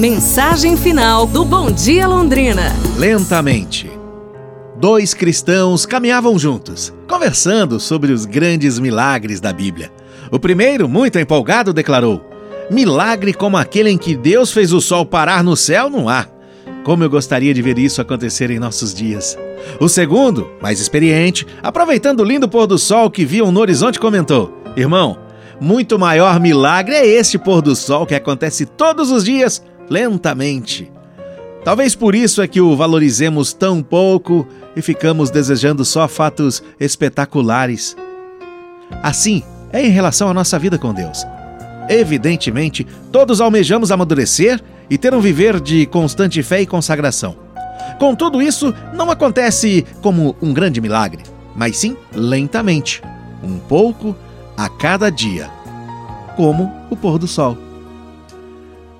Mensagem final do Bom Dia Londrina. Lentamente. Dois cristãos caminhavam juntos, conversando sobre os grandes milagres da Bíblia. O primeiro, muito empolgado, declarou: Milagre como aquele em que Deus fez o sol parar no céu não há. Como eu gostaria de ver isso acontecer em nossos dias. O segundo, mais experiente, aproveitando o lindo pôr do sol que viam no horizonte, comentou: Irmão, muito maior milagre é este pôr do sol que acontece todos os dias, lentamente. Talvez por isso é que o valorizemos tão pouco e ficamos desejando só fatos espetaculares. Assim é em relação à nossa vida com Deus. Evidentemente, todos almejamos amadurecer e ter um viver de constante fé e consagração. Com tudo isso, não acontece como um grande milagre, mas sim lentamente, um pouco a cada dia, como o pôr do sol.